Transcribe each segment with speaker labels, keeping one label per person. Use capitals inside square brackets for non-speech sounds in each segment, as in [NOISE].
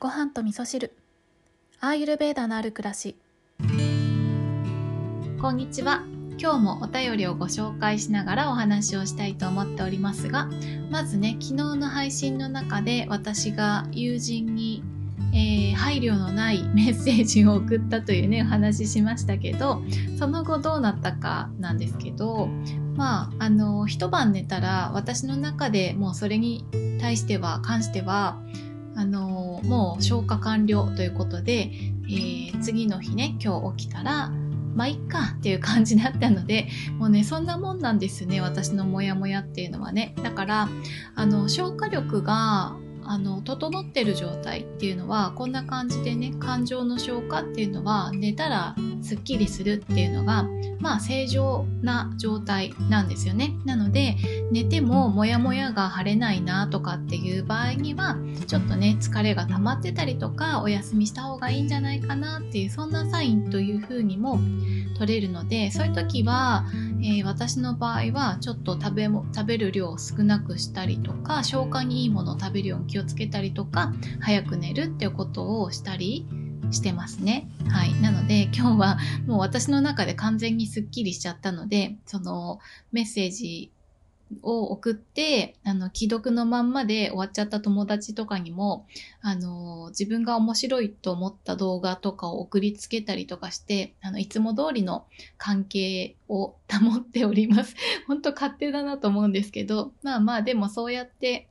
Speaker 1: ご飯と味噌汁。アーユルベーダのある暮らし。こんにちは。今日もお便りをご紹介しながらお話をしたいと思っておりますがまずね昨日の配信の中で私が友人に、えー、配慮のないメッセージを送ったというねお話ししましたけどその後どうなったかなんですけどまああの一晩寝たら私の中でもうそれに対しては関してはあのもう消化完了ということで、えー、次の日ね今日起きたらまあいっかっていう感じだったのでもうねそんなもんなんですね私のモヤモヤっていうのはね。だからあの消化力があの整ってる状態っていうのはこんな感じでね感情の消化っていうのは寝たらすっきりするっていうのがまあ正常な状態なんですよね。なので寝てもモヤモヤが晴れないなとかっていう場合にはちょっとね疲れが溜まってたりとかお休みした方がいいんじゃないかなっていうそんなサインというふうにも取れるのでそういう時は、えー、私の場合はちょっと食べも食べる量を少なくしたりとか消化にいいものを食べるように気をつけたりとか早く寝るっていうことをしたりしてますね。はい。なので今日はもう私の中で完全にスッキリしちゃったので、そのメッセージを送って、あの、既読のまんまで終わっちゃった友達とかにも、あの、自分が面白いと思った動画とかを送りつけたりとかして、あの、いつも通りの関係を保っております。[LAUGHS] 本当勝手だなと思うんですけど、まあまあ、でもそうやって、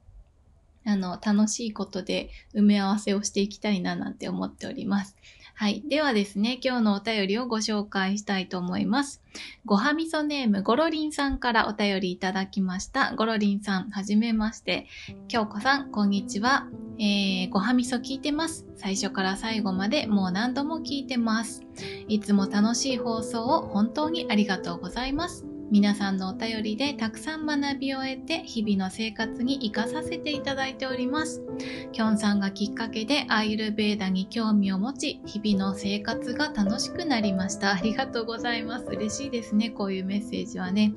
Speaker 1: あの、楽しいことで埋め合わせをしていきたいななんて思っております。はい。ではですね、今日のお便りをご紹介したいと思います。ごはみそネーム、ゴロリンさんからお便りいただきました。ゴロリンさん、はじめまして。京子さん、こんにちは。えー、ごはみそ聞いてます。最初から最後までもう何度も聞いてます。いつも楽しい放送を本当にありがとうございます。皆さんのお便りでたくさん学びを得て日々の生活に活かさせていただいております。きょんさんがきっかけでアイルベーダに興味を持ち、日々の生活が楽しくなりました。ありがとうございます。嬉しいですね。こういうメッセージはね。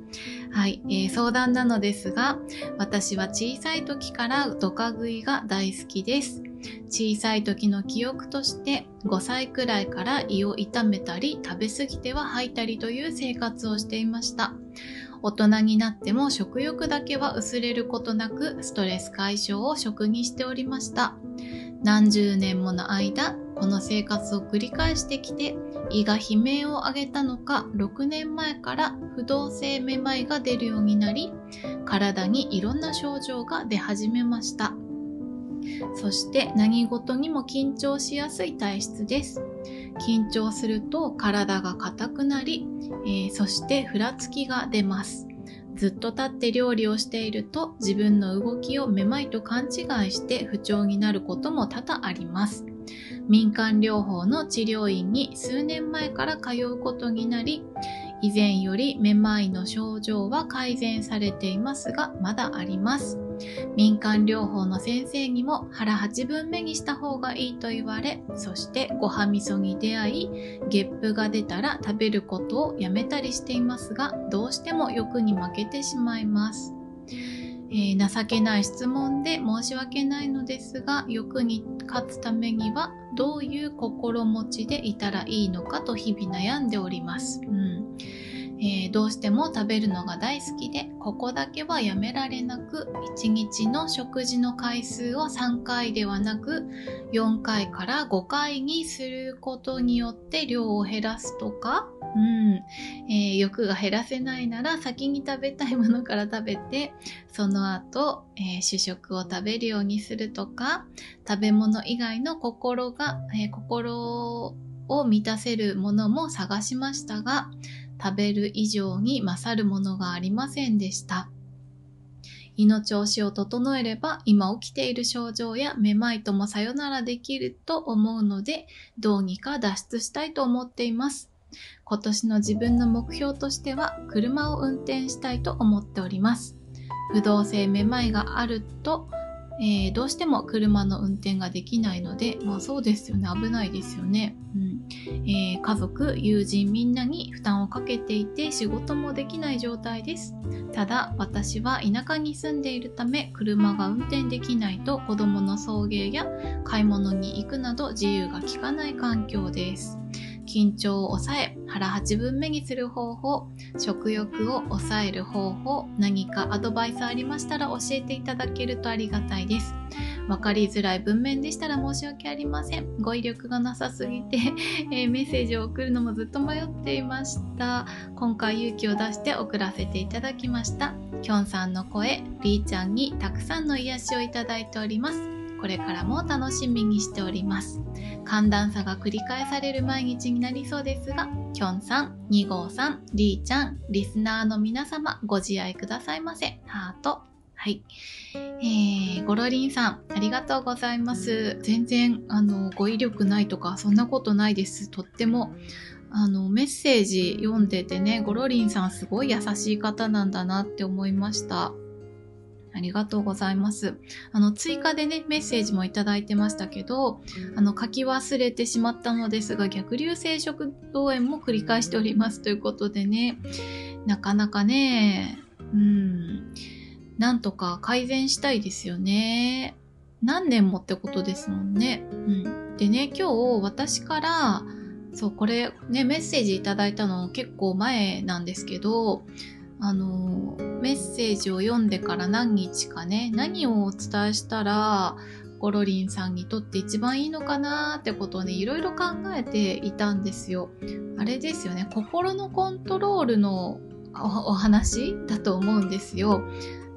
Speaker 1: はい、えー、相談なのですが、私は小さい時からドカ食いが大好きです。小さい時の記憶として5歳くらいから胃を痛めたり食べ過ぎては吐いたりという生活をしていました。大人になっても食欲だけは薄れることなくストレス解消を食にしておりました。何十年もの間この生活を繰り返してきて胃が悲鳴を上げたのか6年前から不動性めまいが出るようになり体にいろんな症状が出始めました。そして何事にも緊張しやすい体質です。緊張すると体が硬くなり、えー、そしてふらつきが出ます。ずっと立って料理をしていると自分の動きをめまいと勘違いして不調になることも多々あります。民間療法の治療院に数年前から通うことになり、以前よりめまいの症状は改善されていますが、まだあります。民間療法の先生にも腹8分目にした方がいいと言われ、そしてごはみそに出会い、ゲップが出たら食べることをやめたりしていますが、どうしても欲に負けてしまいます。えー、情けない質問で申し訳ないのですが、欲に勝つためにはどういう心持ちでいたらいいのかと日々悩んでおります。うんえー、どうしても食べるのが大好きでここだけはやめられなく1日の食事の回数を3回ではなく4回から5回にすることによって量を減らすとか、うんえー、欲が減らせないなら先に食べたいものから食べてその後、えー、主食を食べるようにするとか食べ物以外の心が、え心を満たせるものも探しましたが食べる以上に勝るものがありませんでした。胃の調子を整えれば今起きている症状やめまいともさよならできると思うのでどうにか脱出したいと思っています。今年の自分の目標としては車を運転したいと思っております。不動性めまいがあるとえー、どうしても車の運転ができないので、まあそうですよね、危ないですよね。うんえー、家族、友人みんなに負担をかけていて仕事もできない状態です。ただ私は田舎に住んでいるため車が運転できないと子供の送迎や買い物に行くなど自由が利かない環境です。緊張を抑え腹8分目にする方法食欲を抑える方法何かアドバイスありましたら教えていただけるとありがたいです。分かりづらい文面でしたら申し訳ありません。語彙力がなさすぎて [LAUGHS] えー、メッセージを送るのもずっと迷っていました。今回勇気を出して送らせていただきました。きょんさんの声りーちゃんにたくさんの癒しをいただいております。これからも楽しみにしております寒暖差が繰り返される毎日になりそうですがきょんさん、2号さん、りーちゃん、リスナーの皆様ご自愛くださいませハートはい。えー、ゴロリンさん、ありがとうございます。全然、あの、語彙力ないとか、そんなことないです。とっても、あの、メッセージ読んでてね、ゴロリンさんすごい優しい方なんだなって思いました。ありがとうございます。あの、追加でね、メッセージもいただいてましたけど、あの、書き忘れてしまったのですが、逆流性食道炎も繰り返しておりますということでね、なかなかね、うん、なんとか改善したいですよね。何年もってことですもんね。うん。でね、今日私から、そう、これね、メッセージいただいたの結構前なんですけど、あのメッセージを読んでから何日かね何をお伝えしたらゴロリンさんにとって一番いいのかなってことをねいろいろ考えていたんですよ。あれですよね心のコントロールのお話だと思うんですよ。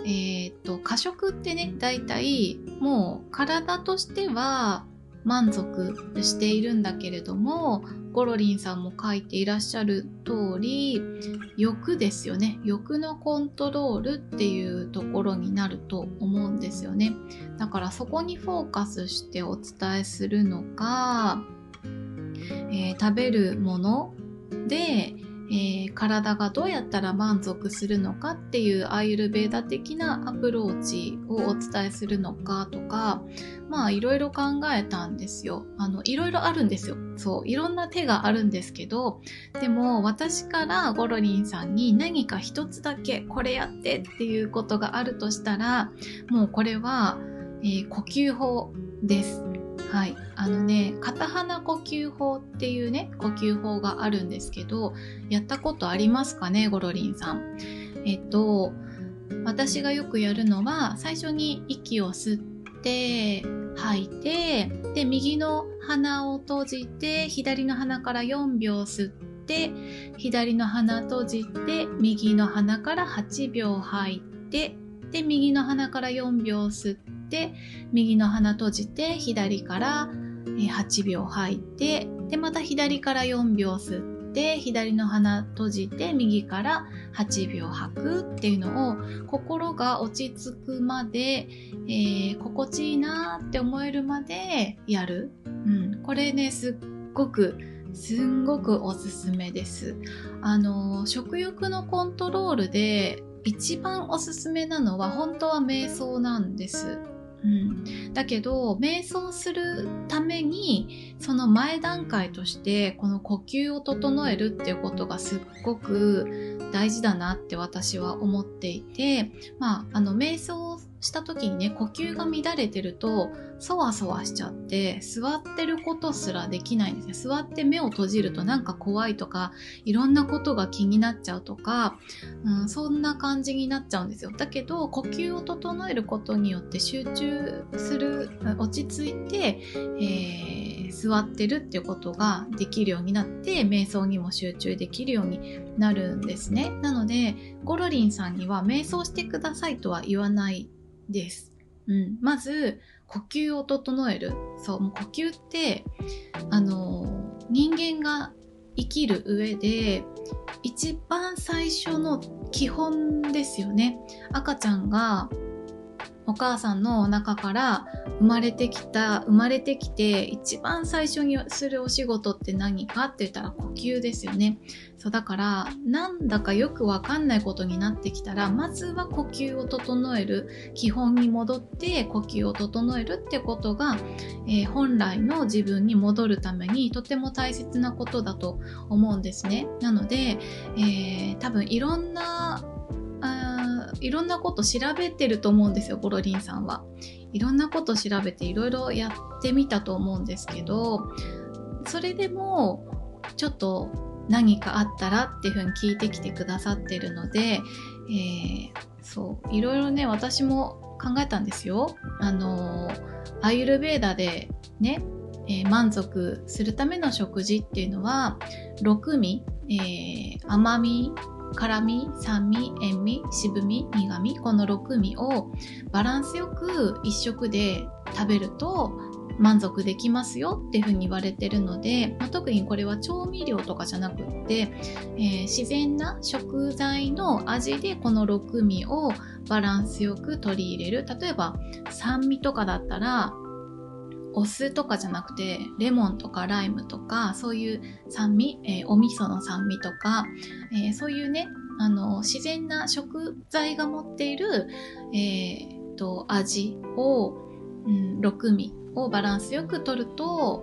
Speaker 1: えっ、と過食ってね大体もう体としては満足しているんだけれどもゴロリンさんも書いていらっしゃる通り欲ですよね。欲のコントロールっていうところになると思うんですよね。だからそこにフォーカスしてお伝えするのか、えー、食べるものでえー、体がどうやったら満足するのかっていうアイルベーダ的なアプローチをお伝えするのかとかまあいろいろ考えたんですよ。あのいろいろあるんですよ。そういろんな手があるんですけどでも私からゴロリンさんに何か一つだけこれやってっていうことがあるとしたらもうこれは、えー、呼吸法です。はい、あのね片鼻呼吸法っていうね呼吸法があるんですけどやったことありますかねゴロリンさん。えっと私がよくやるのは最初に息を吸って吐いてで右の鼻を閉じて左の鼻から4秒吸って左の鼻閉じて右の鼻から8秒吐いてで右の鼻から4秒吸ってって右の鼻閉じて左から8秒吐いてでまた左から4秒吸って左の鼻閉じて右から8秒吐くっていうのを心が落ち着くまで、えー、心地いいなって思えるまでやる、うん、これねすっごくすんごくおすすめです。あの食欲のコントロールで一番おすすめなのは本当は瞑想なんです。うん、だけど瞑想するためにその前段階としてこの呼吸を整えるっていうことがすっごく大事だなって私は思っていてまああの瞑想した時にね呼吸が乱れてるとそわそわしちゃって座ってることすらできないんですね。座って目を閉じるとなんか怖いとかいろんなことが気になっちゃうとか、うん、そんな感じになっちゃうんですよ。だけど呼吸を整えることによって集中する落ち着いて、えー、座ってるっていうことができるようになって瞑想にも集中できるようになるんですね。なのでゴロリンさんには瞑想してくださいとは言わないです。うん、まず呼吸を整える。そうもう呼吸ってあの人間が生きる上で一番最初の基本ですよね。赤ちゃんがお母さんのお腹から生まれてきた生まれてきて一番最初にするお仕事って何かって言ったら呼吸ですよね。そうだからなんだかよくわかんないことになってきたらまずは呼吸を整える。基本に戻って呼吸を整えるってことが、えー、本来の自分に戻るためにとても大切なことだと思うんですね。なので、えー、多分いろんないろんなこと調べてると思うんですよゴロリンさんは。いろんなこと調べていろいろやってみたと思うんですけどそれでもちょっと何かあったらっていうふうに聞いてきてくださってるので、えー、そういろいろね私も考えたんですよ。あのアイルベーダでね、えー、満足するための食事っていうのは6味、えー、甘み辛み酸味塩味渋み苦みこの6味をバランスよく1食で食べると満足できますよっていうふうに言われてるので、まあ、特にこれは調味料とかじゃなくって、えー、自然な食材の味でこの6味をバランスよく取り入れる。例えば酸味とかだったらお酢とかじゃなくてレモンとかライムとかそういう酸味、えー、お味噌の酸味とか、えー、そういうねあの自然な食材が持っている、えーと、味を、うん、6味をバランスよくとると、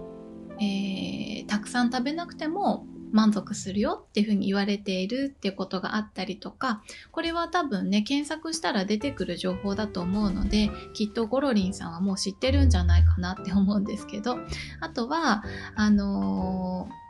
Speaker 1: えー、たくさん食べなくても満足するよっていうふうに言われているっていうことがあったりとかこれは多分ね検索したら出てくる情報だと思うのできっとゴロリンさんはもう知ってるんじゃないかなって思うんですけどあとはあのー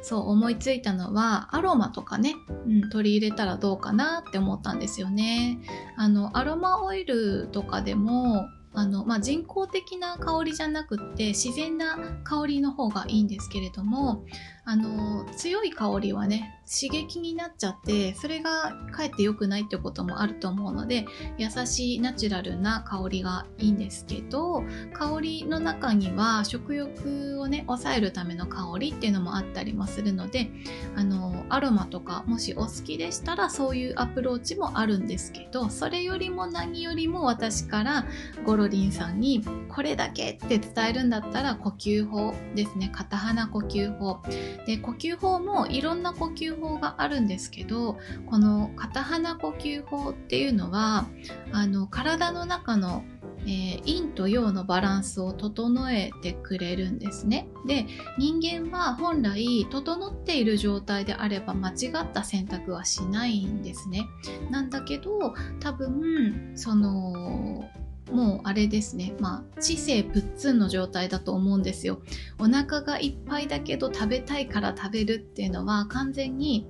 Speaker 1: そう思いついたのはアロマとかね、うん、取り入れたらどうかなって思ったんですよね。あのアロマオイルとかでもあの、まあ、人工的な香りじゃなくて自然な香りの方がいいんですけれどもあの強い香りはね刺激になっちゃってそれがかえって良くないってこともあると思うので優しいナチュラルな香りがいいんですけど香りの中には食欲をね抑えるための香りっていうのもあったりもするのであのアロマとかもしお好きでしたらそういうアプローチもあるんですけどそれよりも何よりも私からゴロリンさんにこれだけって伝えるんだったら呼吸法ですね。片鼻呼吸法。で呼吸法もいろんな呼吸法があるんですけどこの片鼻呼吸法っていうのはあの体の中のえー、陰と陽のバランスを整えてくれるんですね。で人間は本来整っている状態であれば間違った選択はしないんですね。なんだけど多分そのもうあれですね、まあ、知性ぶっつんの状態だと思うんですよ。お腹がいっぱいだけど食べたいから食べるっていうのは完全に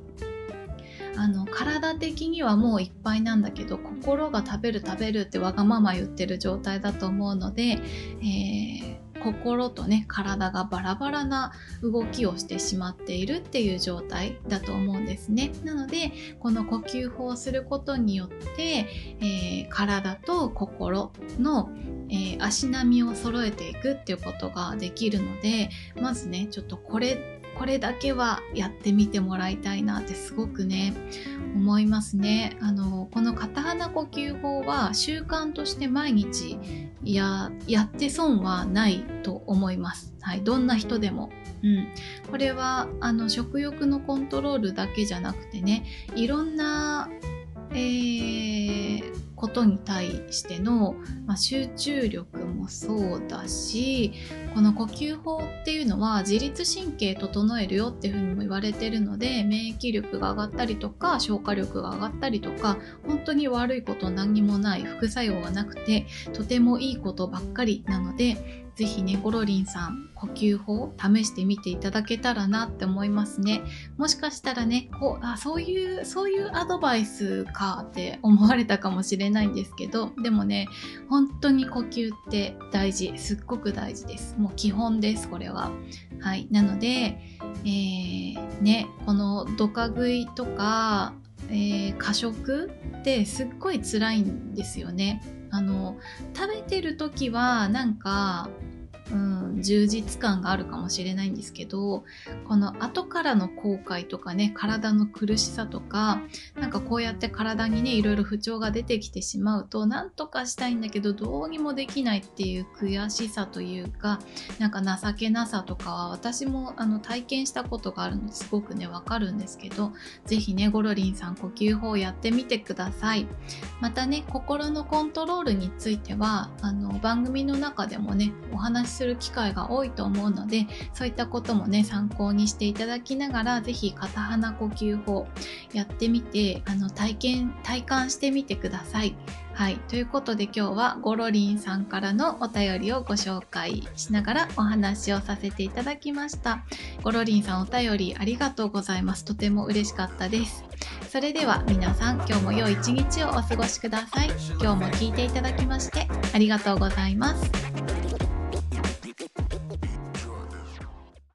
Speaker 1: あの体的にはもういっぱいなんだけど心が食べる食べるってわがまま言ってる状態だと思うので、えー心とね体がバラバラな動きをしてしまっているっていう状態だと思うんですね。なのでこの呼吸法をすることによって、えー、体と心の、えー、足並みを揃えていくっていうことができるのでまずねちょっとこれこれだけはやってみてもらいたいなってすごくね思いますね。あのこの片鼻呼吸法は習慣として毎日ややって損はないと思います、はい、どんな人でも、うん、これはあの食欲のコントロールだけじゃなくてねいろんな、えーことに対しての、まあ、集中力そうだしこの呼吸法っていうのは自律神経整えるよっていうふうにも言われてるので免疫力が上がったりとか消化力が上がったりとか本当に悪いこと何にもない副作用がなくてとてもいいことばっかりなのでぜひね、ゴロリンさん、呼吸法試してみていただけたらなって思いますね。もしかしたらね、こう、あ、そういう、そういうアドバイスかって思われたかもしれないんですけど、でもね、本当に呼吸って大事。すっごく大事です。もう基本です、これは。はい。なので、えー、ね、このドカ食いとか、えー、過食ってすっごい辛いんですよね。あの食べてる時はなんかうん充実感があるかもしれないんですけどこの後からの後悔とかね体の苦しさとかなんかこうやって体にねいろいろ不調が出てきてしまうとなんとかしたいんだけどどうにもできないっていう悔しさというかなんか情けなさとかは私もあの体験したことがあるのですごくねわかるんですけど是非ねゴロリンさん呼吸法をやってみてください。またね心のコントロールについてはあの番組の中でもねお話しする機会が多いと思うのでそういったこともね参考にしていただきながら是非片鼻呼吸法やってみてあの体験体感してみてください。はい。ということで今日はゴロリンさんからのお便りをご紹介しながらお話をさせていただきました。ゴロリンさんお便りありがとうございます。とても嬉しかったです。それでは皆さん今日も良い一日をお過ごしください。今日も聞いていただきましてありがとうございます。